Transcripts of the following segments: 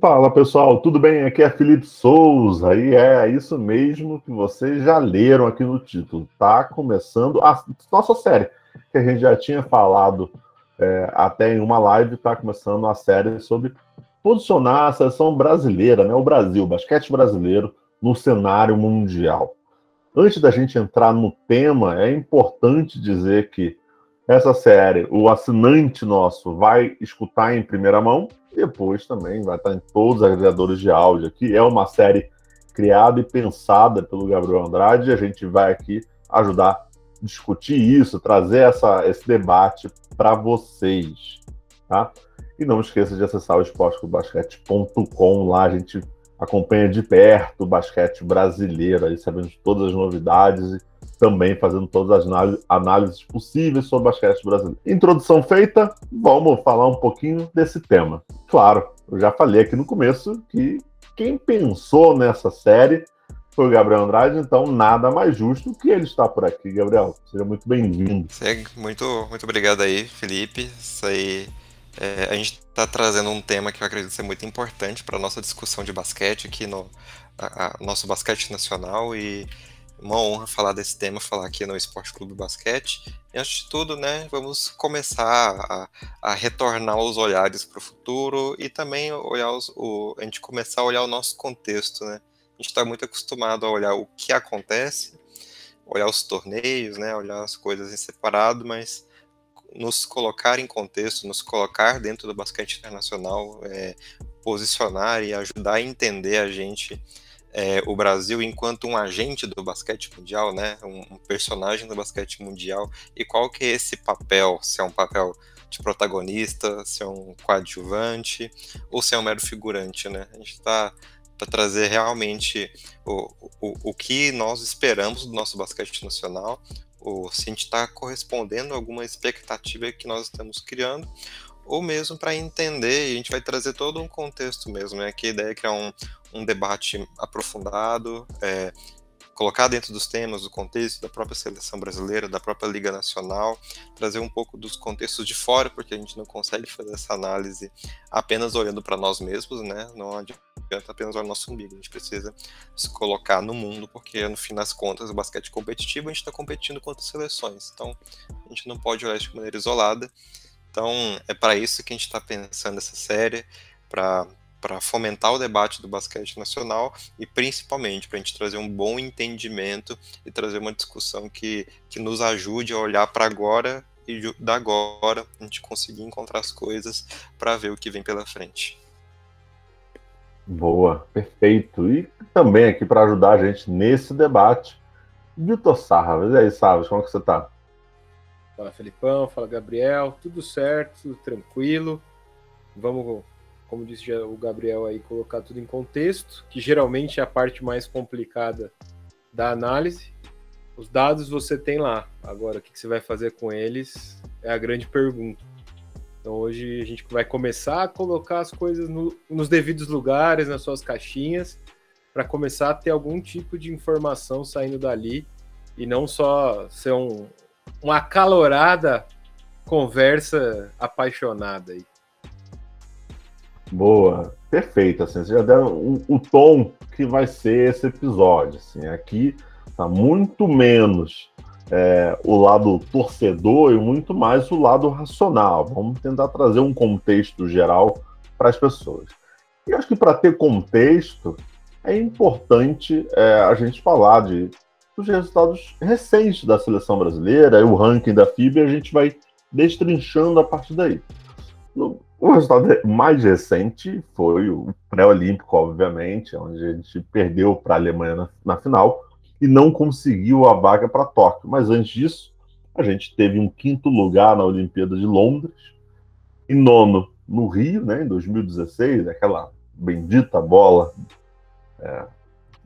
Fala pessoal, tudo bem? Aqui é Felipe Souza e é isso mesmo que vocês já leram aqui no título. Tá começando a nossa série, que a gente já tinha falado é, até em uma live, tá começando a série sobre posicionar a seleção brasileira, né, o Brasil, o basquete brasileiro, no cenário mundial. Antes da gente entrar no tema, é importante dizer que essa série, o assinante nosso vai escutar em primeira mão, depois também vai estar em todos os agregadores de áudio aqui. É uma série criada e pensada pelo Gabriel Andrade. E a gente vai aqui ajudar a discutir isso, trazer essa, esse debate para vocês. Tá? E não esqueça de acessar o esporteclubasquete.com. Lá a gente acompanha de perto o basquete brasileiro, aí sabendo de todas as novidades e também fazendo todas as análises possíveis sobre basquete brasileiro. Introdução feita, vamos falar um pouquinho desse tema. Claro, eu já falei aqui no começo que quem pensou nessa série foi o Gabriel Andrade, então nada mais justo que ele estar por aqui, Gabriel. Seja muito bem-vindo. Muito, muito obrigado aí, Felipe. Isso aí. É, a gente está trazendo um tema que eu acredito ser muito importante para a nossa discussão de basquete aqui no a, a, nosso basquete nacional e uma honra falar desse tema, falar aqui no Esporte Clube Basquete. E antes de tudo, né, vamos começar a, a retornar os olhares para o futuro e também olhar os, o, a gente começar a olhar o nosso contexto, né? A gente está muito acostumado a olhar o que acontece, olhar os torneios, né, olhar as coisas em separado, mas nos colocar em contexto, nos colocar dentro do basquete internacional, é, posicionar e ajudar a entender a gente é, o Brasil enquanto um agente do basquete mundial, né, um, um, personagem do basquete mundial, e qual que é esse papel, se é um papel de protagonista, se é um coadjuvante, ou se é um mero figurante, né, a gente está para trazer realmente o, o, o que nós esperamos do nosso basquete nacional, ou se a gente está correspondendo a alguma expectativa que nós estamos criando, ou mesmo para entender, e a gente vai trazer todo um contexto mesmo, né? Que a ideia é criar um, um debate aprofundado, é, colocar dentro dos temas, do contexto da própria seleção brasileira, da própria Liga Nacional, trazer um pouco dos contextos de fora, porque a gente não consegue fazer essa análise apenas olhando para nós mesmos, né? Não adianta apenas olhar o nosso umbigo, a gente precisa se colocar no mundo, porque no fim das contas, o basquete competitivo, a gente está competindo contra seleções, então a gente não pode olhar de maneira isolada. Então, é para isso que a gente está pensando essa série, para fomentar o debate do basquete nacional e principalmente para a gente trazer um bom entendimento e trazer uma discussão que, que nos ajude a olhar para agora e da agora a gente conseguir encontrar as coisas para ver o que vem pela frente. Boa, perfeito. E também aqui para ajudar a gente nesse debate, Vitor Sarra. E aí, Sarra, como é que você está? Fala Felipão, fala Gabriel, tudo certo, tudo tranquilo. Vamos, como disse o Gabriel aí, colocar tudo em contexto, que geralmente é a parte mais complicada da análise. Os dados você tem lá. Agora, o que você vai fazer com eles é a grande pergunta. Então hoje a gente vai começar a colocar as coisas no, nos devidos lugares, nas suas caixinhas, para começar a ter algum tipo de informação saindo dali e não só ser um, uma acalorada conversa apaixonada aí. Boa, perfeito. Assim, você já deram o, o tom que vai ser esse episódio. Assim, aqui tá muito menos é, o lado torcedor e muito mais o lado racional. Vamos tentar trazer um contexto geral para as pessoas. E acho que para ter contexto é importante é, a gente falar de os resultados recentes da seleção brasileira, o ranking da FIBA, a gente vai destrinchando a partir daí. O resultado mais recente foi o pré-olímpico, obviamente, onde a gente perdeu para a Alemanha na, na, final e não conseguiu a vaga para Tóquio. Mas antes disso, a gente teve um quinto lugar na Olimpíada de Londres, e nono no Rio, né, em 2016, aquela bendita bola é,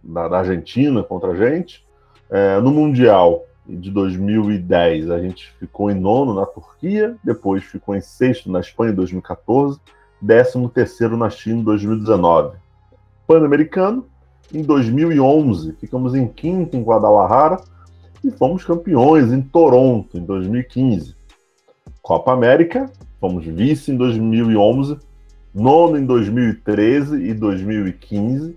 da, da Argentina contra a gente. É, no Mundial de 2010, a gente ficou em nono na Turquia, depois ficou em sexto na Espanha em 2014, décimo terceiro na China em 2019. Pan-Americano, em 2011, ficamos em quinto em Guadalajara e fomos campeões em Toronto em 2015. Copa América, fomos vice em 2011 nono em 2013 e 2015.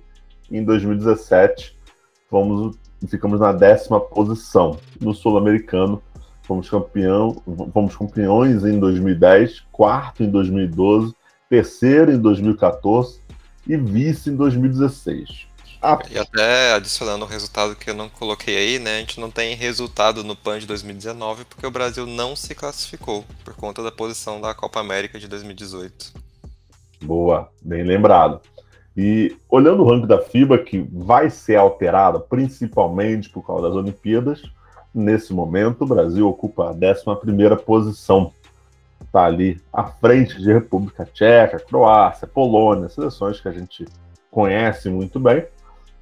Em 2017, fomos, ficamos na décima posição. No Sul-Americano, fomos, campeão, fomos campeões em 2010, quarto em 2012, terceiro em 2014 e vice em 2016. Ah, e até adicionando um resultado que eu não coloquei aí, né? A gente não tem resultado no PAN de 2019 porque o Brasil não se classificou por conta da posição da Copa América de 2018. Boa, bem lembrado. E olhando o ranking da FIBA, que vai ser alterado principalmente por causa das Olimpíadas, nesse momento o Brasil ocupa a 11 posição. Está ali à frente de República Tcheca, Croácia, Polônia, seleções que a gente conhece muito bem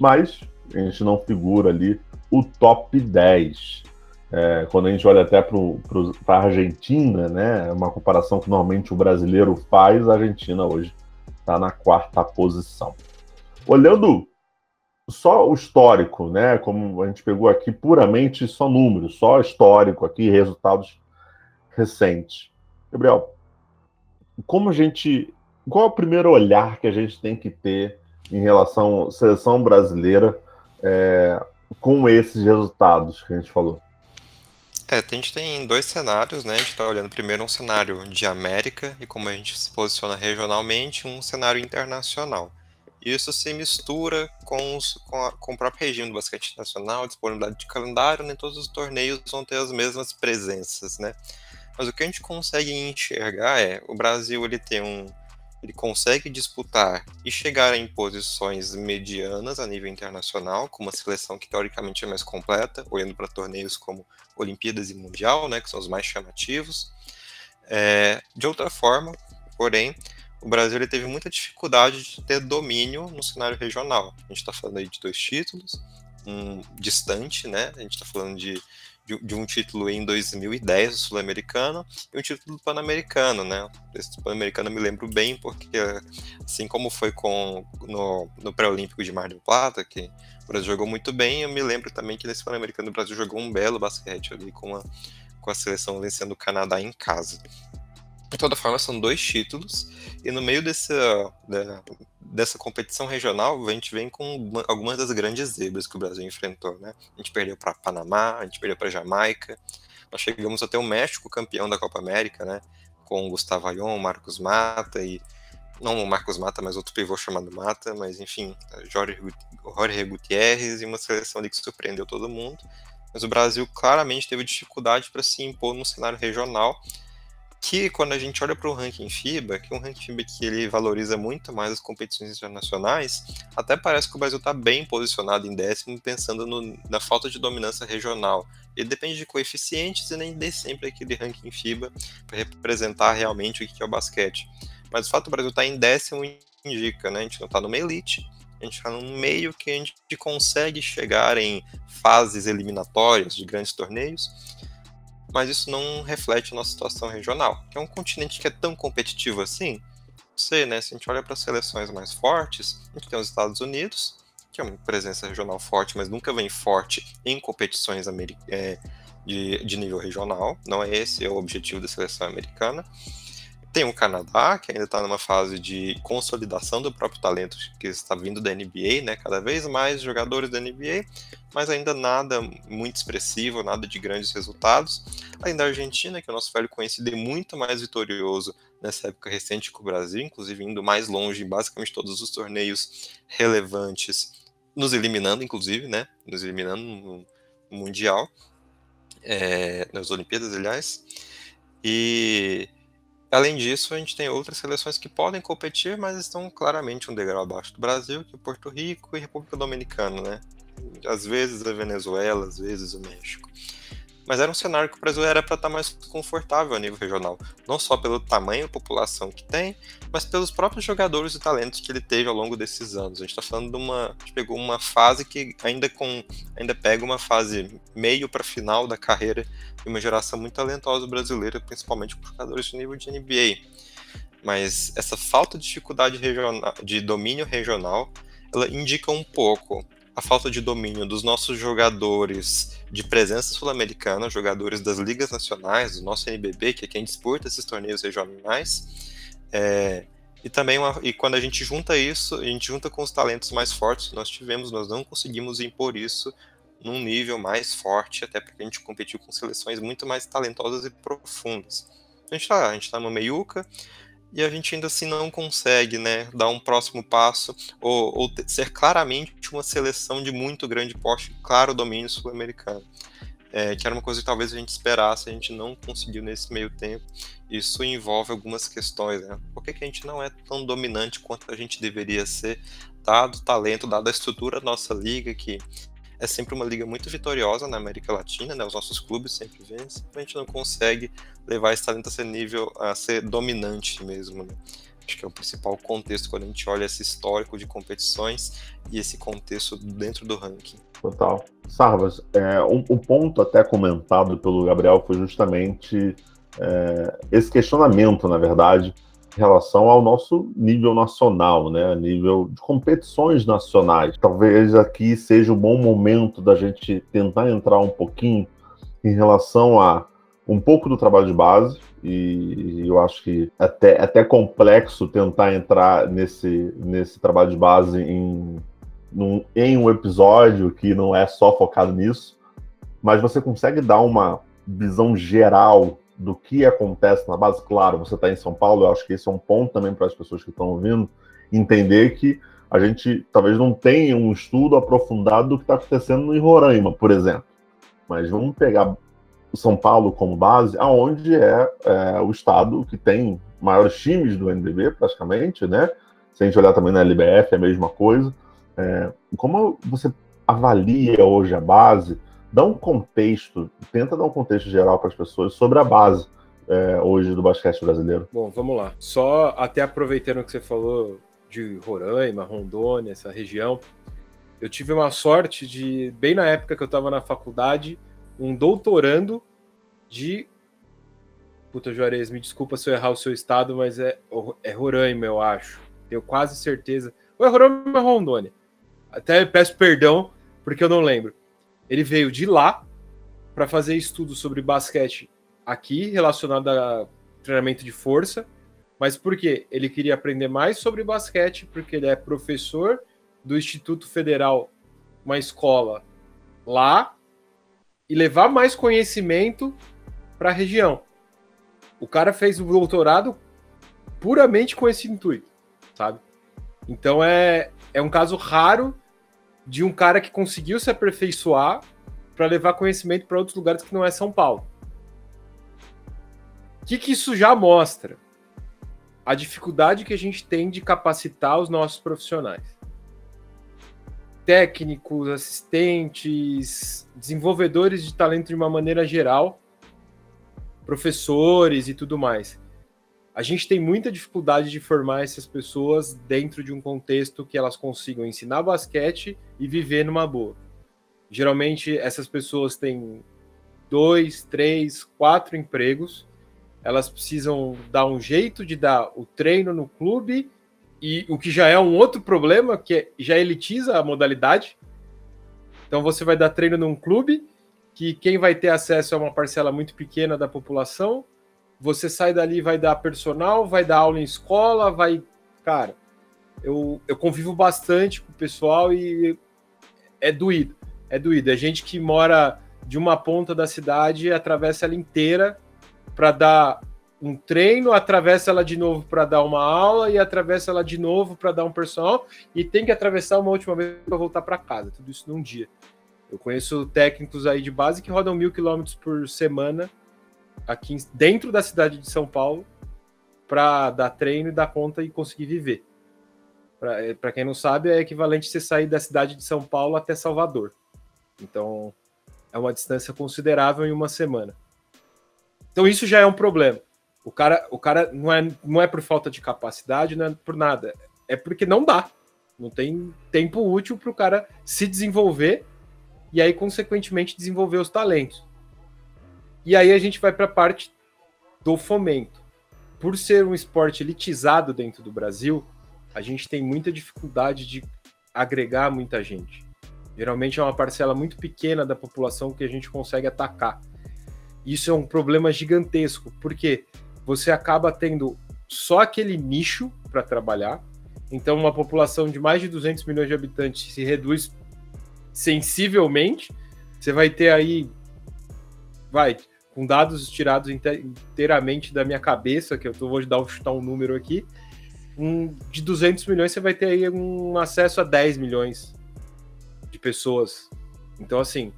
mas a gente não figura ali o top 10. É, quando a gente olha até para a Argentina, né, uma comparação que normalmente o brasileiro faz, a Argentina hoje está na quarta posição. Olhando só o histórico, né, como a gente pegou aqui puramente só números, só histórico aqui, resultados recentes. Gabriel, como a gente, qual é o primeiro olhar que a gente tem que ter em relação à seleção brasileira é, com esses resultados que a gente falou? É, a gente tem dois cenários, né? A gente está olhando primeiro um cenário de América e como a gente se posiciona regionalmente, um cenário internacional. Isso se mistura com, os, com, a, com, o próprio regime do basquete nacional, disponibilidade de calendário, nem todos os torneios vão ter as mesmas presenças, né? Mas o que a gente consegue enxergar é o Brasil ele tem um, ele consegue disputar e chegar em posições medianas a nível internacional, com uma seleção que teoricamente é mais completa, olhando para torneios como Olimpíadas e Mundial, né, que são os mais chamativos. É, de outra forma, porém, o Brasil ele teve muita dificuldade de ter domínio no cenário regional. A gente está falando aí de dois títulos, um distante, né? A gente está falando de de, um título em 2010 sul-americano e um título pan-americano, né? Esse pan-americano eu me lembro bem porque assim como foi com no, no pré-olímpico de Mar del Plata, que o Brasil jogou muito bem, eu me lembro também que nesse pan-americano o Brasil jogou um belo basquete ali com a, com a seleção vencendo o Canadá em casa. De toda forma, são dois títulos, e no meio dessa, dessa competição regional, a gente vem com algumas das grandes zebras que o Brasil enfrentou. Né? A gente perdeu para Panamá, a gente perdeu para Jamaica, nós chegamos até o México, campeão da Copa América, né? com Gustavo Ayon, Marcos Mata e. Não o Marcos Mata, mas outro pivô chamado Mata, mas enfim, Jorge, Jorge Gutierrez e uma seleção ali que surpreendeu todo mundo. Mas o Brasil claramente teve dificuldade para se impor no cenário regional que quando a gente olha para o ranking FIBA, que é um ranking FIBA que ele valoriza muito mais as competições internacionais, até parece que o Brasil está bem posicionado em décimo, pensando no, na falta de dominância regional. Ele depende de coeficientes e nem de sempre aquele ranking FIBA para representar realmente o que é o basquete. Mas o fato do Brasil estar tá em décimo indica, né? A gente não está numa elite, a gente está num meio que a gente consegue chegar em fases eliminatórias de grandes torneios, mas isso não reflete a nossa situação regional, que é um continente que é tão competitivo assim. Sei, né? Se a gente olha para seleções mais fortes, a gente tem os Estados Unidos, que é uma presença regional forte, mas nunca vem forte em competições é, de, de nível regional. Não é esse o objetivo da seleção americana. Tem o Canadá, que ainda está numa fase de consolidação do próprio talento que está vindo da NBA, né? Cada vez mais jogadores da NBA, mas ainda nada muito expressivo, nada de grandes resultados. Além da Argentina, que é o nosso velho conhecido e muito mais vitorioso nessa época recente que o Brasil, inclusive indo mais longe em basicamente todos os torneios relevantes, nos eliminando, inclusive, né? Nos eliminando no Mundial, é, nas Olimpíadas, aliás. E Além disso, a gente tem outras seleções que podem competir, mas estão claramente um degrau abaixo do Brasil, que é Porto Rico e República Dominicana, né? Às vezes a Venezuela, às vezes o México mas era um cenário que o Brasil era para estar tá mais confortável a nível regional, não só pelo tamanho da população que tem, mas pelos próprios jogadores e talentos que ele teve ao longo desses anos. A gente está falando de uma, pegou uma fase que ainda com, ainda pega uma fase meio para final da carreira de uma geração muito talentosa brasileira, principalmente por jogadores de nível de NBA. Mas essa falta de dificuldade regional, de domínio regional, ela indica um pouco a falta de domínio dos nossos jogadores de presença sul-americana, jogadores das ligas nacionais, do nosso NBB, que é quem disputa esses torneios regionais, é, E também, uma, e quando a gente junta isso, a gente junta com os talentos mais fortes que nós tivemos, nós não conseguimos impor isso num nível mais forte, até porque a gente competiu com seleções muito mais talentosas e profundas. A gente tá, a gente tá meiuca, e a gente ainda assim não consegue né, dar um próximo passo ou, ou ser claramente uma seleção de muito grande porte, claro domínio sul-americano. É, que era uma coisa que talvez a gente esperasse, a gente não conseguiu nesse meio tempo. Isso envolve algumas questões, né? Por que, que a gente não é tão dominante quanto a gente deveria ser, dado o talento, dada a estrutura da nossa liga, que é sempre uma liga muito vitoriosa na América Latina, né? Os nossos clubes sempre vencem, a gente não consegue levar esse talento a ser nível, a ser dominante mesmo, né? Acho que é o principal contexto quando a gente olha esse histórico de competições e esse contexto dentro do ranking. Total. Sarvas, é, um, um ponto até comentado pelo Gabriel foi justamente é, esse questionamento, na verdade, relação ao nosso nível nacional, né? Nível de competições nacionais. Talvez aqui seja o um bom momento da gente tentar entrar um pouquinho em relação a um pouco do trabalho de base, e eu acho que até, até complexo tentar entrar nesse, nesse trabalho de base em, num, em um episódio que não é só focado nisso, mas você consegue dar uma visão geral do que acontece na base, claro, você está em São Paulo, eu acho que esse é um ponto também para as pessoas que estão ouvindo, entender que a gente talvez não tenha um estudo aprofundado do que está acontecendo em Roraima, por exemplo. Mas vamos pegar São Paulo como base, aonde é, é, o estado que tem maiores times do NBB, praticamente, né? Se a gente olhar também na LBF, é a mesma coisa. É, como você avalia hoje a base? Dá um contexto, tenta dar um contexto geral para as pessoas sobre a base é, hoje do basquete brasileiro. Bom, vamos lá. Só até aproveitando o que você falou de Roraima, Rondônia, essa região, eu tive uma sorte de, bem na época que eu estava na faculdade, um doutorando de. Puta, Juarez, me desculpa se eu errar o seu estado, mas é, é Roraima, eu acho. Tenho quase certeza. Ou é Roraima ou é Rondônia? Até peço perdão, porque eu não lembro. Ele veio de lá para fazer estudos sobre basquete aqui, relacionado a treinamento de força. Mas por quê? Ele queria aprender mais sobre basquete, porque ele é professor do Instituto Federal, uma escola lá, e levar mais conhecimento para a região. O cara fez o doutorado puramente com esse intuito, sabe? Então é, é um caso raro de um cara que conseguiu se aperfeiçoar para levar conhecimento para outros lugares que não é São Paulo. O que, que isso já mostra? A dificuldade que a gente tem de capacitar os nossos profissionais. Técnicos, assistentes, desenvolvedores de talento de uma maneira geral, professores e tudo mais a gente tem muita dificuldade de formar essas pessoas dentro de um contexto que elas consigam ensinar basquete e viver numa boa. Geralmente, essas pessoas têm dois, três, quatro empregos, elas precisam dar um jeito de dar o treino no clube, e o que já é um outro problema, que já elitiza a modalidade. Então, você vai dar treino num clube, que quem vai ter acesso é uma parcela muito pequena da população, você sai dali vai dar personal, vai dar aula em escola, vai. Cara, eu, eu convivo bastante com o pessoal e é doído. É doído. É gente que mora de uma ponta da cidade, atravessa ela inteira para dar um treino, atravessa ela de novo para dar uma aula e atravessa ela de novo para dar um personal e tem que atravessar uma última vez para voltar para casa. Tudo isso num dia. Eu conheço técnicos aí de base que rodam mil quilômetros por semana aqui dentro da cidade de São Paulo para dar treino e dar conta e conseguir viver. Para é, quem não sabe, é equivalente a você sair da cidade de São Paulo até Salvador. Então, é uma distância considerável em uma semana. Então, isso já é um problema. O cara, o cara não, é, não é por falta de capacidade, não é por nada. É porque não dá. Não tem tempo útil para o cara se desenvolver e aí, consequentemente, desenvolver os talentos. E aí a gente vai para a parte do fomento. Por ser um esporte elitizado dentro do Brasil, a gente tem muita dificuldade de agregar muita gente. Geralmente é uma parcela muito pequena da população que a gente consegue atacar. Isso é um problema gigantesco, porque você acaba tendo só aquele nicho para trabalhar. Então, uma população de mais de 200 milhões de habitantes se reduz sensivelmente. Você vai ter aí, vai, com dados tirados inteiramente da minha cabeça, que eu tô, vou dar um, chutar um número aqui, um, de 200 milhões você vai ter aí um acesso a 10 milhões de pessoas. Então, assim,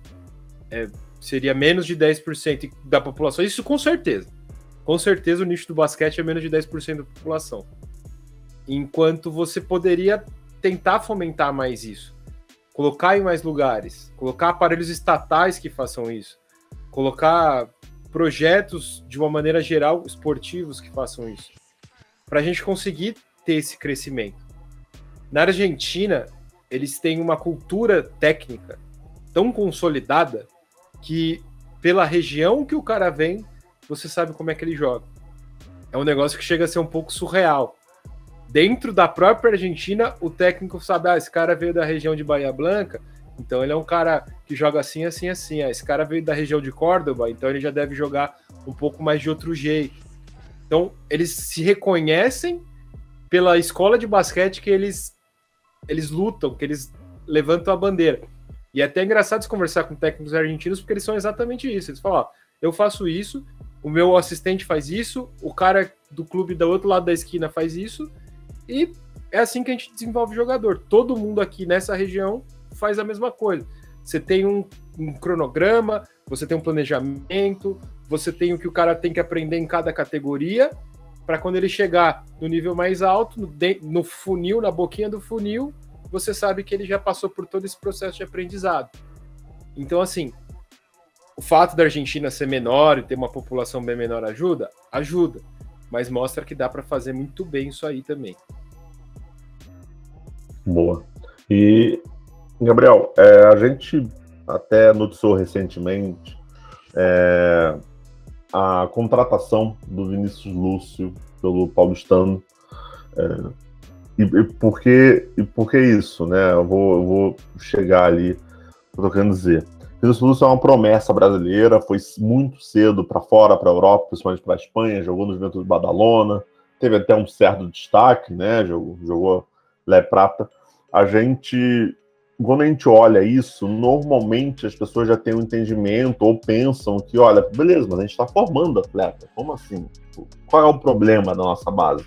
é, seria menos de 10% da população, isso com certeza. Com certeza o nicho do basquete é menos de 10% da população. Enquanto você poderia tentar fomentar mais isso. Colocar em mais lugares, colocar aparelhos estatais que façam isso, colocar projetos de uma maneira geral esportivos que façam isso, para a gente conseguir ter esse crescimento. Na Argentina, eles têm uma cultura técnica tão consolidada que pela região que o cara vem, você sabe como é que ele joga. É um negócio que chega a ser um pouco surreal. Dentro da própria Argentina, o técnico sabe, ah, esse cara veio da região de Bahia Blanca, então ele é um cara que joga assim, assim, assim. Ah, esse cara veio da região de Córdoba, então ele já deve jogar um pouco mais de outro jeito. Então, eles se reconhecem pela escola de basquete que eles eles lutam, que eles levantam a bandeira. E é até engraçado conversar com técnicos argentinos, porque eles são exatamente isso. Eles falam, ó, eu faço isso, o meu assistente faz isso, o cara do clube do outro lado da esquina faz isso, e é assim que a gente desenvolve jogador. Todo mundo aqui nessa região faz a mesma coisa. Você tem um, um cronograma, você tem um planejamento, você tem o que o cara tem que aprender em cada categoria, para quando ele chegar no nível mais alto, no, no, funil, na boquinha do funil, você sabe que ele já passou por todo esse processo de aprendizado. Então, assim, o fato da Argentina ser menor e ter uma população bem menor ajuda? Ajuda, mas mostra que dá para fazer muito bem isso aí também. Boa. E, Gabriel, é, a gente até noticiou recentemente é, a contratação do Vinícius Lúcio pelo Paulistano. É, e, e, por que, e por que isso, né? Eu vou, eu vou chegar ali, eu tô querendo dizer. Vinícius Lúcio é uma promessa brasileira, foi muito cedo para fora, para a Europa, principalmente para a Espanha, jogou no de Badalona, teve até um certo destaque, né? Jogou, jogou Lé Prata. A gente quando a gente olha isso, normalmente as pessoas já têm um entendimento ou pensam que, olha, beleza, mas a gente está formando atleta. Como assim? Qual é o problema da nossa base?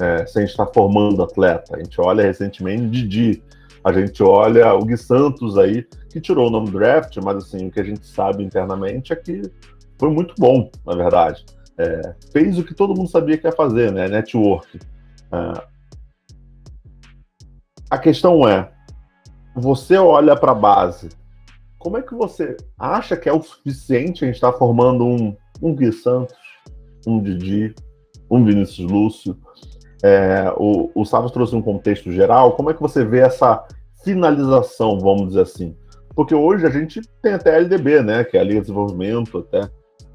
É, se a gente está formando atleta, a gente olha recentemente Didi, a gente olha o Gui Santos aí, que tirou o nome do draft, mas assim, o que a gente sabe internamente é que foi muito bom, na verdade. É, fez o que todo mundo sabia que ia fazer, né? Network. É, a questão é, você olha para a base, como é que você acha que é o suficiente a gente estar tá formando um, um Gui Santos, um Didi, um Vinícius Lúcio? É, o, o Sábio trouxe um contexto geral. Como é que você vê essa finalização, vamos dizer assim? Porque hoje a gente tem até a LDB, né, que é a Liga de Desenvolvimento, até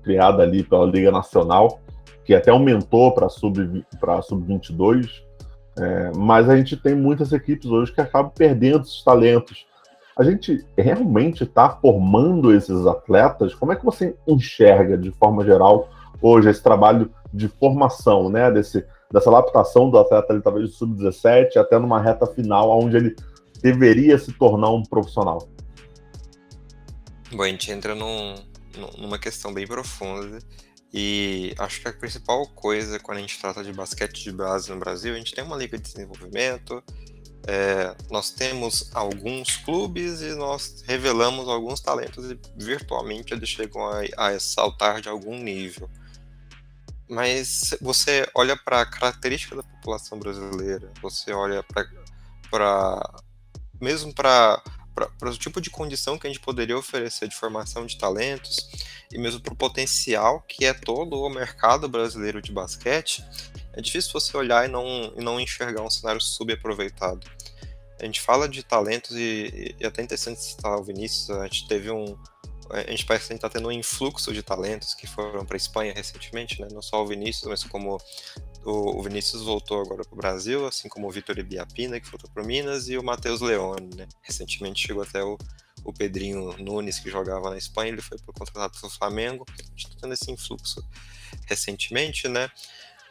criada ali pela Liga Nacional, que até aumentou para sub, sub-22. É, mas a gente tem muitas equipes hoje que acabam perdendo esses talentos. A gente realmente está formando esses atletas? Como é que você enxerga, de forma geral, hoje esse trabalho de formação, né? Desse, dessa adaptação do atleta, talvez do sub-17, até numa reta final, onde ele deveria se tornar um profissional? Bom, a gente entra num, numa questão bem profunda e acho que a principal coisa quando a gente trata de basquete de base no Brasil, a gente tem uma liga de desenvolvimento, é, nós temos alguns clubes e nós revelamos alguns talentos e virtualmente eles chegam a, a saltar de algum nível. Mas você olha para a característica da população brasileira, você olha para mesmo para para o tipo de condição que a gente poderia oferecer de formação de talentos e mesmo para o potencial que é todo o mercado brasileiro de basquete, é difícil você olhar e não, e não enxergar um cenário subaproveitado. A gente fala de talentos e, e até interessante citar o Vinícius, a gente teve um, a gente parece que está tendo um influxo de talentos que foram para a Espanha recentemente, né? não só o Vinícius, mas como o, Vinícius voltou agora para o Brasil, assim como o Vitor Ibiapina, que voltou para Minas, e o Matheus Leone. Né? Recentemente chegou até o, o Pedrinho Nunes, que jogava na Espanha, ele foi contratado pelo Flamengo. A gente está tendo esse influxo recentemente, né?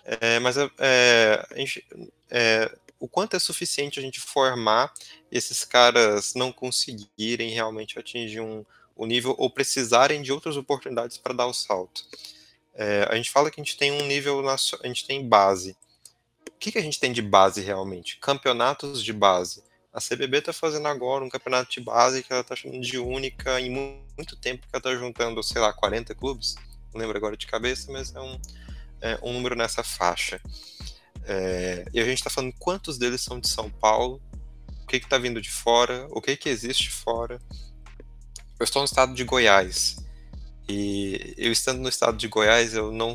É, mas é, gente, é, o quanto é suficiente a gente formar esses caras não conseguirem realmente atingir um, um nível ou precisarem de outras oportunidades para dar o salto. É, a gente fala que a gente tem um nível, a gente tem base. O que, que a gente tem de base realmente? Campeonatos de base. A CBB está fazendo agora um campeonato de base que ela está chamando de única em muito tempo, que ela está juntando, sei lá, 40 clubes. Não lembro agora de cabeça, mas é um, é, um número nessa faixa. É, e a gente está falando quantos deles são de São Paulo, o que está vindo de fora, o que, que existe fora. Eu estou no estado de Goiás. E eu estando no estado de Goiás, eu não,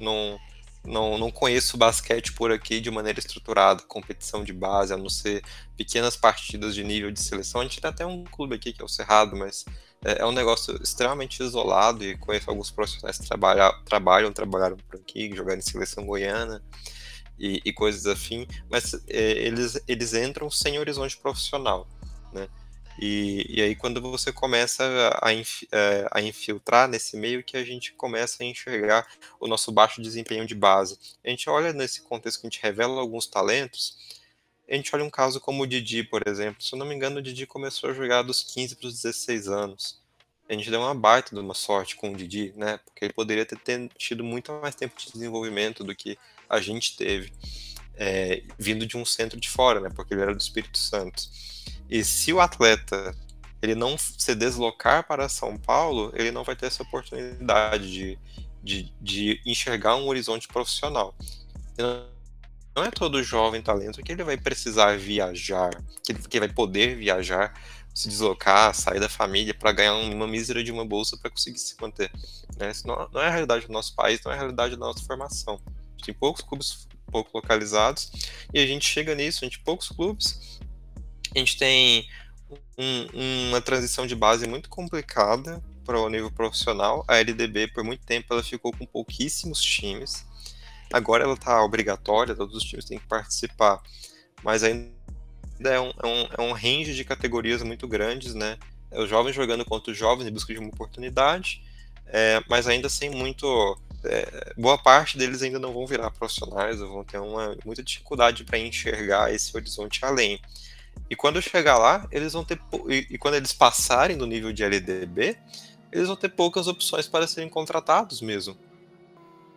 não, não, não conheço basquete por aqui de maneira estruturada, competição de base, a não ser pequenas partidas de nível de seleção. A gente tem até um clube aqui que é o Cerrado, mas é, é um negócio extremamente isolado e conheço alguns profissionais que trabalham, trabalham, trabalharam por aqui, jogaram em seleção goiana e, e coisas afim, mas é, eles, eles entram sem horizonte profissional, né? E, e aí quando você começa a, inf, é, a infiltrar nesse meio que a gente começa a enxergar o nosso baixo desempenho de base. A gente olha nesse contexto que a gente revela alguns talentos, a gente olha um caso como o Didi, por exemplo. Se eu não me engano, o Didi começou a jogar dos 15 para os 16 anos. A gente deu uma baita de uma sorte com o Didi, né? Porque ele poderia ter tido muito mais tempo de desenvolvimento do que a gente teve, é, vindo de um centro de fora, né? Porque ele era do Espírito Santo. E se o atleta ele não se deslocar para São Paulo, ele não vai ter essa oportunidade de, de, de enxergar um horizonte profissional. Não é todo jovem talento que ele vai precisar viajar, que ele, que vai poder viajar, se deslocar, sair da família para ganhar uma mísera de uma bolsa para conseguir se manter. Né? Isso não, não, é a realidade do nosso país, não é a realidade da nossa formação. A gente tem poucos clubes pouco localizados e a gente chega nisso, a gente tem poucos clubes, a gente tem um, uma transição de base muito complicada para o nível profissional. A LDB, por muito tempo, ela ficou com pouquíssimos times. Agora ela está obrigatória, todos os times têm que participar, mas ainda é um, é um, é um range de categorias muito grandes, né? É os jovens jogando contra os jovens em busca de uma oportunidade, é, mas ainda sem muito. É, boa parte deles ainda não vão virar profissionais, vão ter uma, muita dificuldade para enxergar esse horizonte além. E quando chegar lá, eles vão ter. E, e quando eles passarem do nível de LDB, eles vão ter poucas opções para serem contratados mesmo.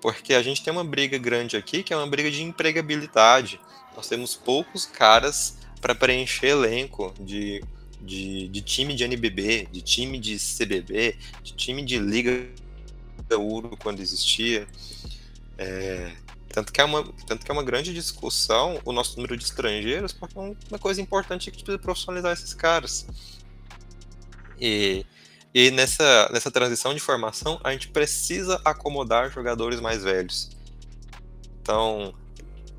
Porque a gente tem uma briga grande aqui, que é uma briga de empregabilidade. Nós temos poucos caras para preencher elenco de, de, de, time de NBB, de time de CBB, de time de Liga Uro quando existia. É, tanto, que é uma, tanto que é uma grande discussão o nosso número de estrangeiros, porque é uma coisa importante que precisa profissionalizar esses caras. E e nessa, nessa transição de formação, a gente precisa acomodar jogadores mais velhos. Então,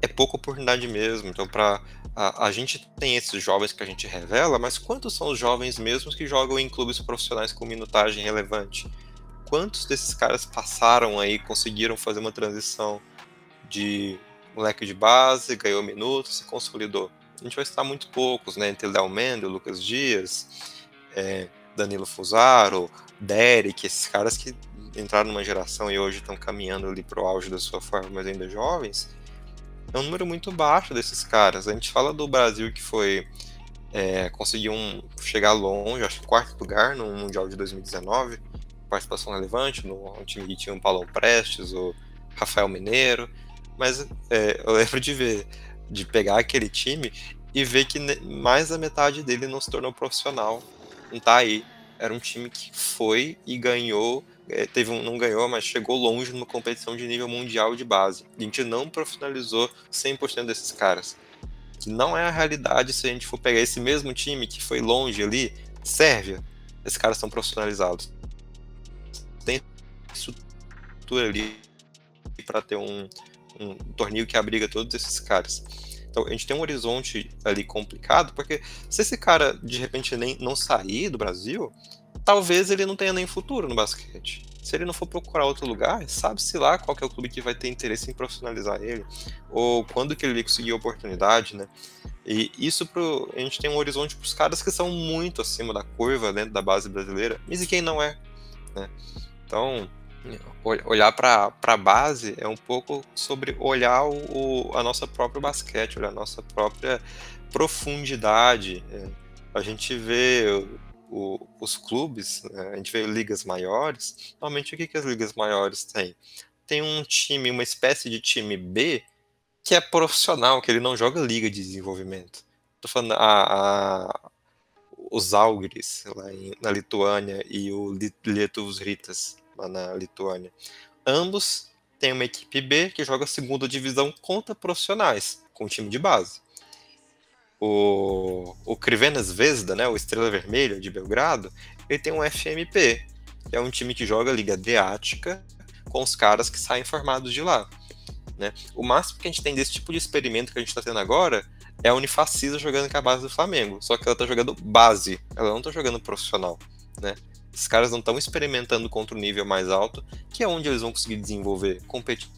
é pouca oportunidade mesmo. Então, para a, a, gente tem esses jovens que a gente revela, mas quantos são os jovens mesmos que jogam em clubes profissionais com minutagem relevante? Quantos desses caras passaram aí, conseguiram fazer uma transição de moleque de base, ganhou minutos, se consolidou? A gente vai estar muito poucos, né? Entre Léo Mendel, Lucas Dias, é, Danilo Fusaro, Derek, esses caras que entraram numa geração e hoje estão caminhando ali para o auge da sua forma, mas ainda jovens, é um número muito baixo desses caras. A gente fala do Brasil que foi é, conseguiu um, chegar longe, acho que quarto lugar no Mundial de 2019, participação relevante, no um time que tinha o Paulo Prestes, o Rafael Mineiro, mas é, eu lembro de ver, de pegar aquele time e ver que mais da metade dele não se tornou profissional não tá aí. Era um time que foi e ganhou, é, teve um, não ganhou, mas chegou longe numa competição de nível mundial de base. A gente não profissionalizou 100% desses caras. Que não é a realidade se a gente for pegar esse mesmo time que foi longe ali, Sérvia, esses caras são profissionalizados. Tem estrutura ali para ter um, um torneio que abriga todos esses caras. Então a gente tem um horizonte ali complicado, porque se esse cara de repente nem não sair do Brasil, talvez ele não tenha nem futuro no basquete. Se ele não for procurar outro lugar, sabe-se lá qual é o clube que vai ter interesse em profissionalizar ele, ou quando que ele vai conseguir a oportunidade, né? E isso pro, a gente tem um horizonte para os caras que são muito acima da curva dentro da base brasileira, mas e quem não é, né? Então, olhar para a base é um pouco sobre olhar o, a nossa própria basquete, olhar a nossa própria profundidade. É, a gente vê o, os clubes, né, a gente vê ligas maiores. Normalmente, o que, que as ligas maiores têm? Tem um time, uma espécie de time B que é profissional, que ele não joga liga de desenvolvimento. Tô falando a, a os Algris lá em, na Lituânia e o Lietuvos Ritas lá na Lituânia. Ambos têm uma equipe B que joga a segunda divisão contra profissionais, com o time de base. O, o Crivena Zvezda, né, o Estrela Vermelha de Belgrado, ele tem um FMP, que é um time que joga a Liga Adriática com os caras que saem formados de lá. Né? O máximo que a gente tem desse tipo de experimento que a gente está tendo agora é a Unifacisa jogando com a base do Flamengo. Só que ela está jogando base, ela não está jogando profissional. Né? Esses caras não estão experimentando contra o nível mais alto, que é onde eles vão conseguir desenvolver, competir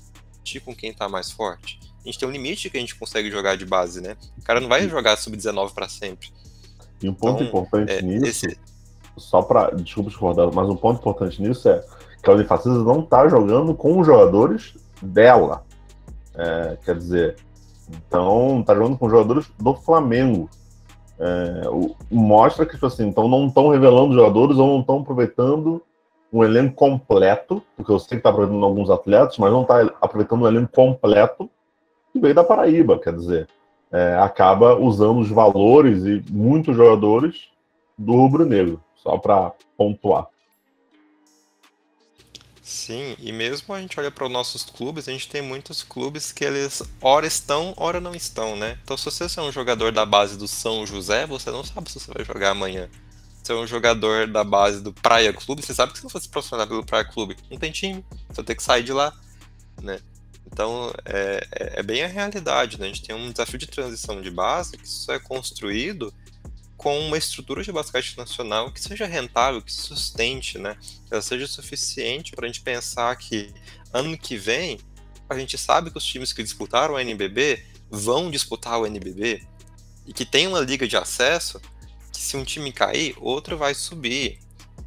com quem está mais forte. A gente tem um limite que a gente consegue jogar de base, né? O cara não vai jogar sub-19 para sempre. E um ponto então, importante é, nisso, esse... só para desculpa discordar, mas um ponto importante nisso é que a Unifacisa não está jogando com os jogadores dela. É, quer dizer, então tá jogando com jogadores do Flamengo é, o, mostra que, tipo assim, então não estão revelando jogadores ou não estão aproveitando um elenco completo, porque eu sei que está aproveitando alguns atletas, mas não está aproveitando um elenco completo que veio da Paraíba, quer dizer, é, acaba usando os valores e muitos jogadores do rubro-negro, só para pontuar. Sim, e mesmo a gente olha para os nossos clubes, a gente tem muitos clubes que eles ora estão, ora não estão, né? Então se você é um jogador da base do São José, você não sabe se você vai jogar amanhã. Se é um jogador da base do Praia Clube, você sabe que se não fosse profissional pelo Praia Clube, não tem time, você vai ter que sair de lá, né? Então é, é, é bem a realidade, né? A gente tem um desafio de transição de base que isso é construído com uma estrutura de basquete nacional que seja rentável, que sustente, né? Que ela seja suficiente para a gente pensar que ano que vem a gente sabe que os times que disputaram o NBB vão disputar o NBB e que tem uma liga de acesso que se um time cair, outro vai subir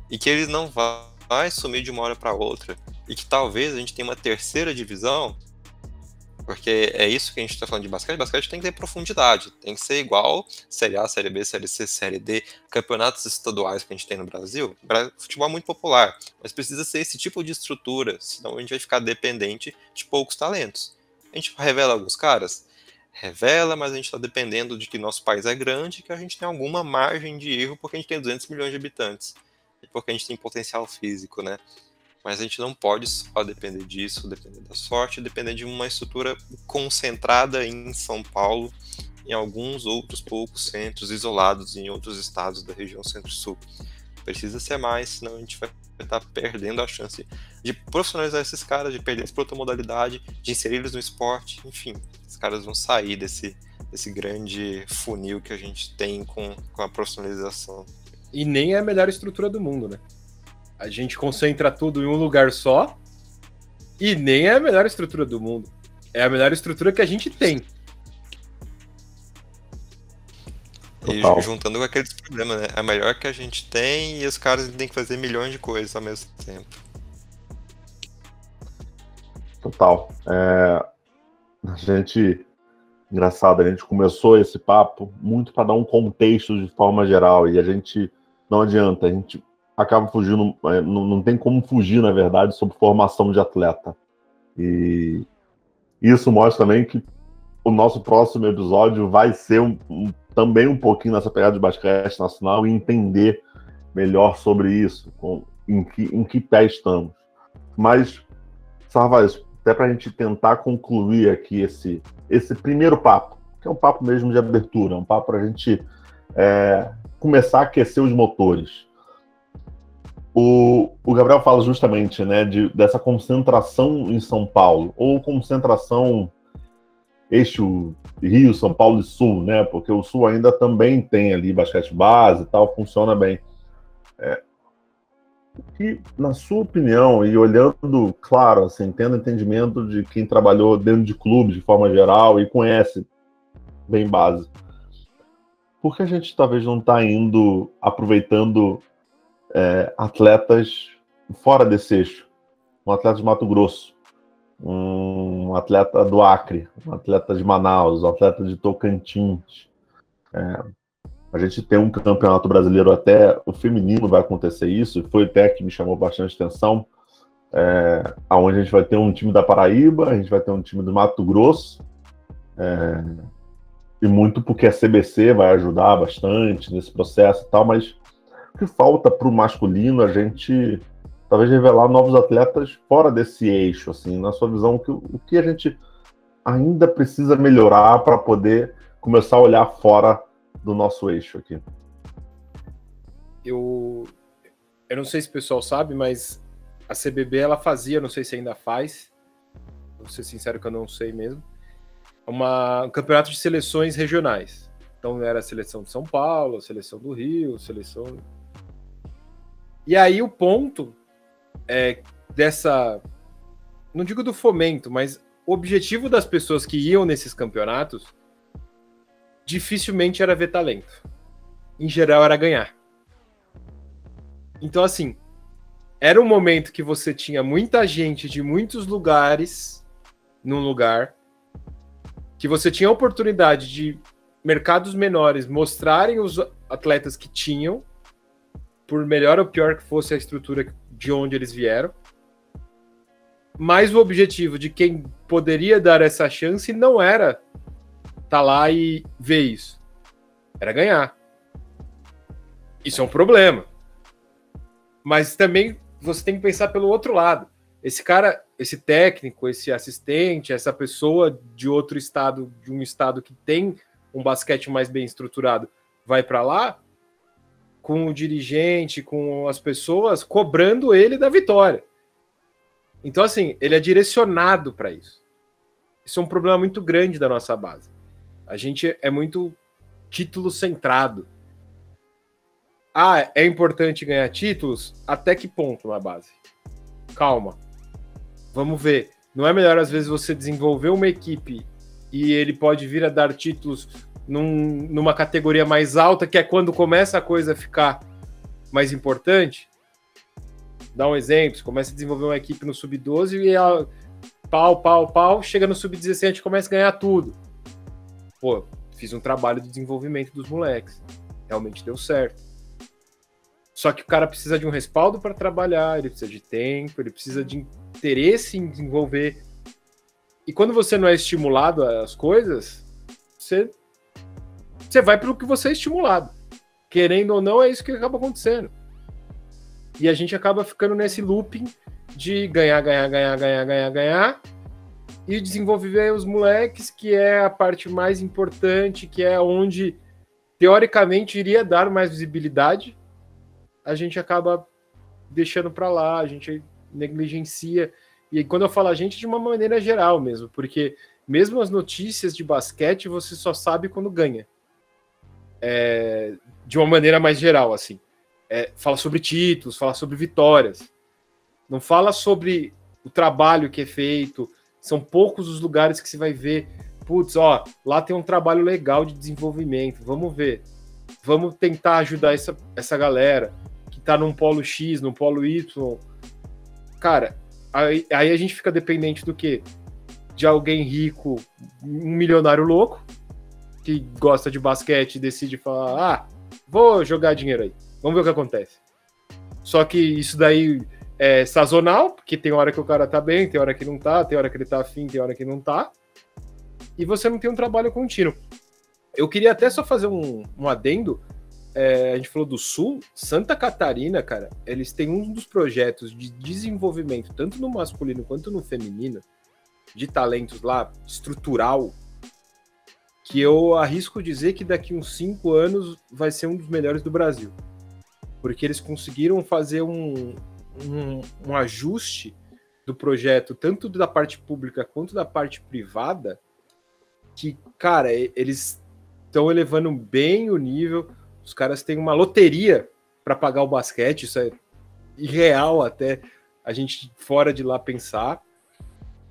e que ele não vai sumir de uma hora para outra e que talvez a gente tenha uma terceira divisão porque é isso que a gente está falando de basquete. Basquete tem que ter profundidade, tem que ser igual Série A, Série B, Série C, Série D, campeonatos estaduais que a gente tem no Brasil. Futebol é muito popular, mas precisa ser esse tipo de estrutura, senão a gente vai ficar dependente de poucos talentos. A gente revela alguns caras? Revela, mas a gente está dependendo de que nosso país é grande que a gente tem alguma margem de erro porque a gente tem 200 milhões de habitantes e porque a gente tem potencial físico, né? Mas a gente não pode só depender disso, depender da sorte, depender de uma estrutura concentrada em São Paulo, em alguns outros poucos centros isolados em outros estados da região Centro-Sul. Precisa ser mais, senão a gente vai estar perdendo a chance de profissionalizar esses caras, de perder essa outra modalidade, de inserir eles no esporte, enfim, os caras vão sair desse, desse grande funil que a gente tem com, com a profissionalização. E nem é a melhor estrutura do mundo, né? A gente concentra tudo em um lugar só e nem é a melhor estrutura do mundo. É a melhor estrutura que a gente tem. E juntando com aqueles problemas, né? A melhor que a gente tem e os caras têm que fazer milhões de coisas ao mesmo tempo. Total. É... A gente. Engraçado, a gente começou esse papo muito para dar um contexto de forma geral e a gente. Não adianta, a gente acaba fugindo, é, não, não tem como fugir, na verdade, sobre formação de atleta. E isso mostra também que o nosso próximo episódio vai ser um, um, também um pouquinho nessa pegada de basquete nacional e entender melhor sobre isso, com, em, que, em que pé estamos. Mas, Sarvaz, até para a gente tentar concluir aqui esse, esse primeiro papo, que é um papo mesmo de abertura, um papo para a gente é, começar a aquecer os motores. O, o Gabriel fala justamente né, de, dessa concentração em São Paulo, ou concentração eixo Rio, São Paulo e Sul, né? Porque o Sul ainda também tem ali basquete base e tal, funciona bem. É, e, na sua opinião, e olhando, claro, assim, tendo entendimento de quem trabalhou dentro de clubes de forma geral e conhece bem base, por que a gente talvez não está indo aproveitando é, atletas fora desse eixo. um atleta de Mato Grosso, um atleta do Acre, um atleta de Manaus, um atleta de Tocantins. É, a gente tem um campeonato brasileiro até o feminino vai acontecer isso, foi até que me chamou bastante atenção, é, onde a gente vai ter um time da Paraíba, a gente vai ter um time do Mato Grosso, é, e muito porque a CBC vai ajudar bastante nesse processo e tal, mas que falta para o masculino a gente talvez revelar novos atletas fora desse eixo, assim, na sua visão, o que, o que a gente ainda precisa melhorar para poder começar a olhar fora do nosso eixo aqui? Eu, eu não sei se o pessoal sabe, mas a CBB ela fazia, não sei se ainda faz, vou ser sincero que eu não sei mesmo, uma, um campeonato de seleções regionais. Então era a seleção de São Paulo, a seleção do Rio, a seleção. E aí o ponto é, dessa. Não digo do fomento, mas o objetivo das pessoas que iam nesses campeonatos dificilmente era ver talento. Em geral, era ganhar. Então, assim, era um momento que você tinha muita gente de muitos lugares num lugar, que você tinha a oportunidade de mercados menores mostrarem os atletas que tinham, por melhor ou pior que fosse a estrutura de onde eles vieram. Mas o objetivo de quem poderia dar essa chance não era tá lá e ver isso. Era ganhar. Isso é um problema. Mas também você tem que pensar pelo outro lado. Esse cara, esse técnico, esse assistente, essa pessoa de outro estado, de um estado que tem um basquete mais bem estruturado, vai para lá, com o dirigente, com as pessoas, cobrando ele da vitória. Então, assim, ele é direcionado para isso. Isso é um problema muito grande da nossa base. A gente é muito título centrado. Ah, é importante ganhar títulos? Até que ponto na base? Calma. Vamos ver. Não é melhor, às vezes, você desenvolver uma equipe e ele pode vir a dar títulos num, numa categoria mais alta, que é quando começa a coisa a ficar mais importante. Dá um exemplo, você começa a desenvolver uma equipe no sub-12 e ela, pau, pau, pau, chega no sub-17 a gente começa a ganhar tudo. Pô, fiz um trabalho de desenvolvimento dos moleques. Realmente deu certo. Só que o cara precisa de um respaldo para trabalhar, ele precisa de tempo, ele precisa de interesse em desenvolver. E quando você não é estimulado às coisas, você você vai pelo que você é estimulado. Querendo ou não, é isso que acaba acontecendo. E a gente acaba ficando nesse looping de ganhar, ganhar, ganhar, ganhar, ganhar, ganhar e desenvolver os moleques, que é a parte mais importante, que é onde teoricamente iria dar mais visibilidade. A gente acaba deixando para lá, a gente negligencia. E quando eu falo a gente, de uma maneira geral mesmo, porque mesmo as notícias de basquete você só sabe quando ganha é, de uma maneira mais geral, assim. É, fala sobre títulos, fala sobre vitórias. Não fala sobre o trabalho que é feito. São poucos os lugares que você vai ver. Putz, ó, lá tem um trabalho legal de desenvolvimento. Vamos ver. Vamos tentar ajudar essa, essa galera que tá num polo X, num polo Y. Cara, aí, aí a gente fica dependente do quê? De alguém rico, um milionário louco, que gosta de basquete decide falar: ah, vou jogar dinheiro aí, vamos ver o que acontece. Só que isso daí é sazonal, porque tem hora que o cara tá bem, tem hora que não tá, tem hora que ele tá afim, tem hora que não tá. E você não tem um trabalho contínuo. Eu queria até só fazer um, um adendo. É, a gente falou do Sul, Santa Catarina, cara, eles têm um dos projetos de desenvolvimento, tanto no masculino quanto no feminino, de talentos lá, estrutural, que eu arrisco dizer que daqui uns cinco anos vai ser um dos melhores do Brasil. Porque eles conseguiram fazer um, um, um ajuste do projeto, tanto da parte pública quanto da parte privada, que, cara, eles estão elevando bem o nível. Os caras têm uma loteria para pagar o basquete, isso é irreal até a gente fora de lá pensar.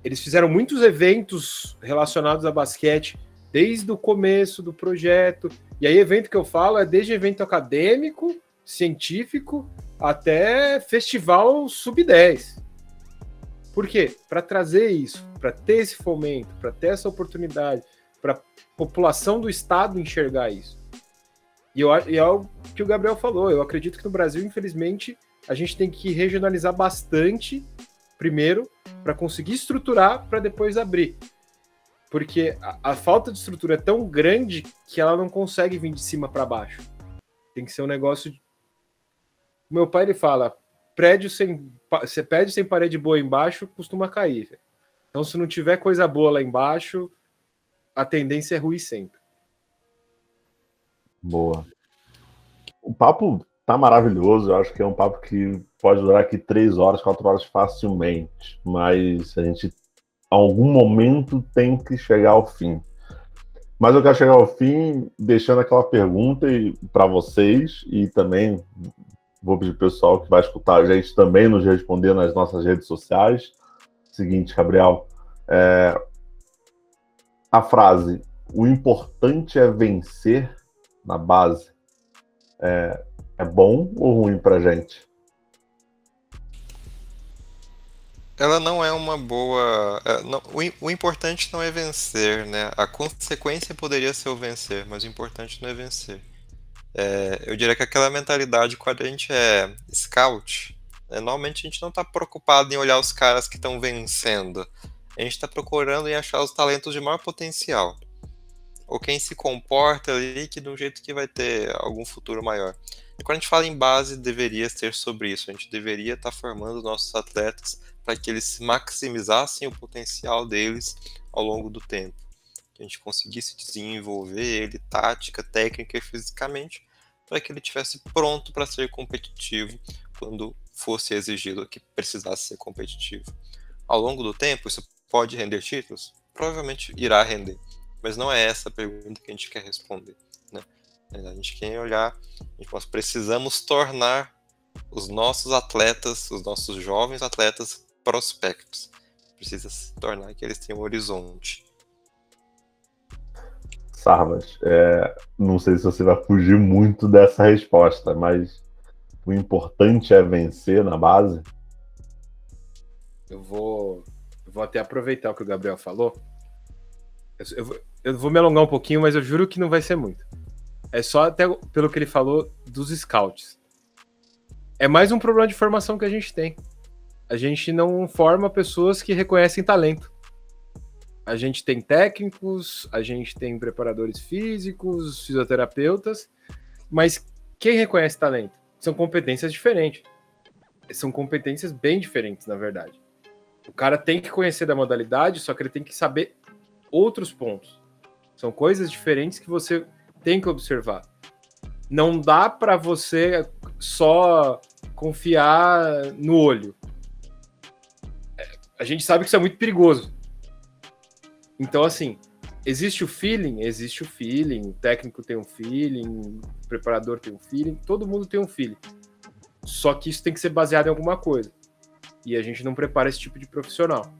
Eles fizeram muitos eventos relacionados a basquete desde o começo do projeto. E aí, evento que eu falo é desde evento acadêmico, científico, até festival sub-10. Por quê? Para trazer isso, para ter esse fomento, para ter essa oportunidade, para a população do estado enxergar isso. E, eu, e é o que o Gabriel falou. Eu acredito que no Brasil, infelizmente, a gente tem que regionalizar bastante primeiro para conseguir estruturar para depois abrir. Porque a, a, falta de estrutura é tão grande que ela não consegue vir de cima para baixo. Tem que ser um negócio. De... Meu pai ele fala: prédio sem, você pede sem parede boa embaixo, costuma cair. Então, se não tiver coisa boa lá embaixo, a tendência é ruir sempre. Boa. O papo tá maravilhoso. Eu acho que é um papo que pode durar aqui três horas, quatro horas facilmente. Mas a gente, algum momento, tem que chegar ao fim. Mas eu quero chegar ao fim deixando aquela pergunta para vocês e também vou pedir pro pessoal que vai escutar a gente também nos responder nas nossas redes sociais. Seguinte, Gabriel, é, a frase "o importante é vencer" na base é, é bom ou ruim para gente? Ela não é uma boa. É, o, o, importante não é vencer, né? A consequência poderia ser o vencer, mas o importante não é vencer. É, eu diria que aquela mentalidade, quando a gente é scout, né, normalmente a gente não está preocupado em olhar os caras que estão vencendo. A gente está procurando em achar os talentos de maior potencial. Ou quem se comporta ali que de um jeito que vai ter algum futuro maior. E quando a gente fala em base, deveria ser sobre isso. A gente deveria estar tá formando nossos atletas para que eles maximizassem o potencial deles ao longo do tempo que a gente conseguisse desenvolver ele tática, técnica e fisicamente, para que ele tivesse pronto para ser competitivo quando fosse exigido que precisasse ser competitivo. Ao longo do tempo, isso pode render títulos? Provavelmente irá render, mas não é essa a pergunta que a gente quer responder. Né? A gente quer olhar, nós precisamos tornar os nossos atletas, os nossos jovens atletas prospectos. Precisa se tornar que eles tenham um horizonte. Sarvas, é, não sei se você vai fugir muito dessa resposta, mas o importante é vencer na base? Eu vou, eu vou até aproveitar o que o Gabriel falou. Eu, eu, eu, vou me alongar um pouquinho, mas eu juro que não vai ser muito. É só até pelo que ele falou dos scouts. É mais um problema de formação que a gente tem. A gente não forma pessoas que reconhecem talento a gente tem técnicos, a gente tem preparadores físicos, fisioterapeutas, mas quem reconhece talento? São competências diferentes. São competências bem diferentes, na verdade. O cara tem que conhecer da modalidade, só que ele tem que saber outros pontos. São coisas diferentes que você tem que observar. Não dá para você só confiar no olho. A gente sabe que isso é muito perigoso então, assim, existe o feeling? Existe o feeling. O técnico tem um feeling, o preparador tem um feeling, todo mundo tem um feeling. Só que isso tem que ser baseado em alguma coisa. E a gente não prepara esse tipo de profissional.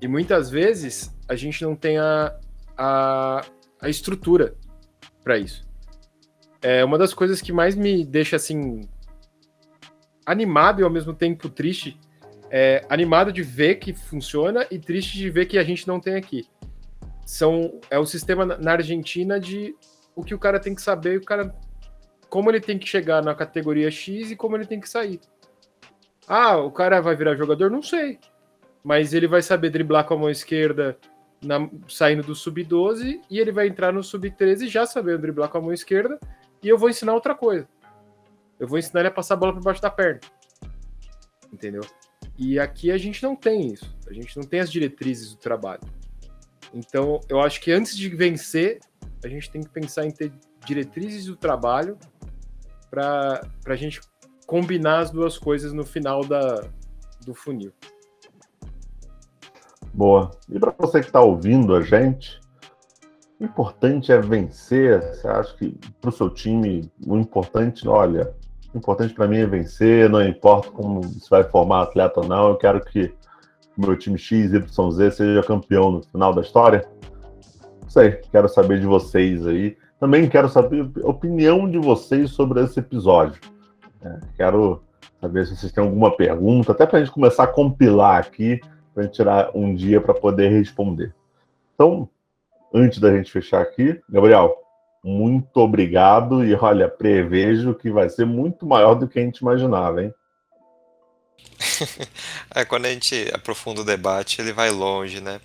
E muitas vezes a gente não tem a, a, a estrutura para isso. É uma das coisas que mais me deixa assim animado e ao mesmo tempo triste é, animado de ver que funciona e triste de ver que a gente não tem aqui. São, é o sistema na Argentina de o que o cara tem que saber, o cara como ele tem que chegar na categoria X e como ele tem que sair. Ah, o cara vai virar jogador? Não sei. Mas ele vai saber driblar com a mão esquerda na, saindo do sub-12 e ele vai entrar no sub-13 já sabendo driblar com a mão esquerda e eu vou ensinar outra coisa. Eu vou ensinar ele a passar a bola por baixo da perna. Entendeu? E aqui a gente não tem isso. A gente não tem as diretrizes do trabalho. Então, eu acho que antes de vencer, a gente tem que pensar em ter diretrizes do trabalho para a gente combinar as duas coisas no final da, do funil. Boa. E para você que está ouvindo a gente, o importante é vencer. Você acha que para o seu time, o importante, olha, o importante para mim é vencer, não importa como se vai formar atleta ou não, eu quero que meu time X, Y, seja campeão no final da história. Não sei, quero saber de vocês aí. Também quero saber a opinião de vocês sobre esse episódio. É, quero saber se vocês têm alguma pergunta, até para a gente começar a compilar aqui, para gente tirar um dia para poder responder. Então, antes da gente fechar aqui, Gabriel, muito obrigado e olha, prevejo que vai ser muito maior do que a gente imaginava, hein? é, quando a gente aprofunda o debate, ele vai longe, né?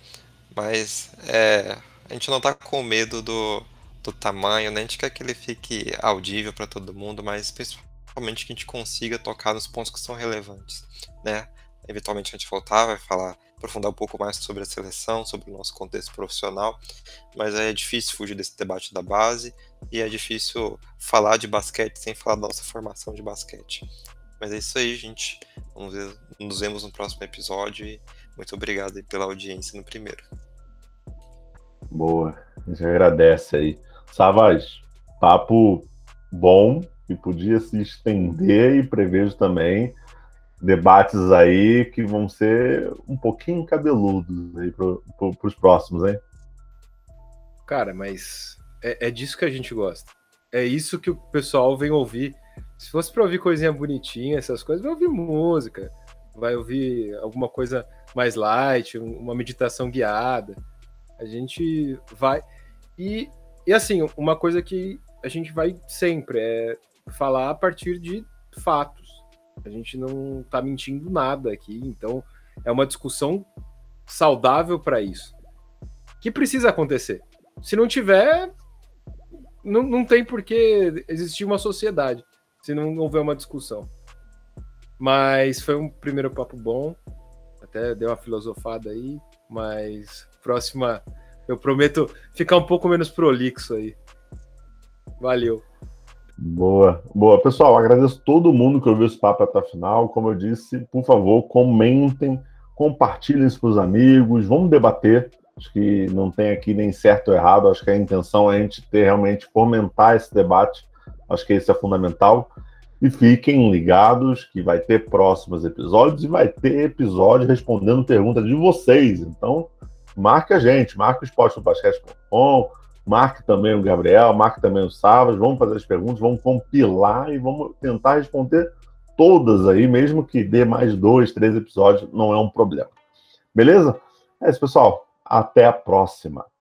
Mas é, a gente não tá com medo do, do tamanho, né? A gente quer que ele fique audível para todo mundo, mas principalmente que a gente consiga tocar nos pontos que são relevantes, né? Eventualmente a gente voltar, vai falar, aprofundar um pouco mais sobre a seleção, sobre o nosso contexto profissional, mas é difícil fugir desse debate da base e é difícil falar de basquete sem falar da nossa formação de basquete. Mas é isso aí, gente. Vamos ver, nos vemos no próximo episódio e muito obrigado pela audiência no primeiro. Boa, a gente agradece aí. Savas, papo bom e podia se estender e prevejo também debates aí que vão ser um pouquinho cabeludos aí para os próximos, hein? Cara, mas é, é disso que a gente gosta. É isso que o pessoal vem ouvir se fosse para ouvir coisinha bonitinha, essas coisas, vai ouvir música, vai ouvir alguma coisa mais light, uma meditação guiada. A gente vai. E, e assim, uma coisa que a gente vai sempre é falar a partir de fatos. A gente não está mentindo nada aqui, então é uma discussão saudável para isso. Que precisa acontecer. Se não tiver, não, não tem por que existir uma sociedade se não houver uma discussão. Mas foi um primeiro papo bom, até deu uma filosofada aí, mas próxima eu prometo ficar um pouco menos prolixo aí. Valeu. Boa, boa. Pessoal, agradeço todo mundo que ouviu esse papo até o final. Como eu disse, por favor, comentem, compartilhem isso para os amigos, vamos debater. Acho que não tem aqui nem certo ou errado, acho que a intenção é a gente ter realmente fomentar esse debate Acho que isso é fundamental. E fiquem ligados que vai ter próximos episódios e vai ter episódio respondendo perguntas de vocês. Então, marque a gente, marque o esportebasquete.com, marque também o Gabriel, marque também o Savas, vamos fazer as perguntas, vamos compilar e vamos tentar responder todas aí, mesmo que dê mais dois, três episódios, não é um problema. Beleza? É isso, pessoal. Até a próxima.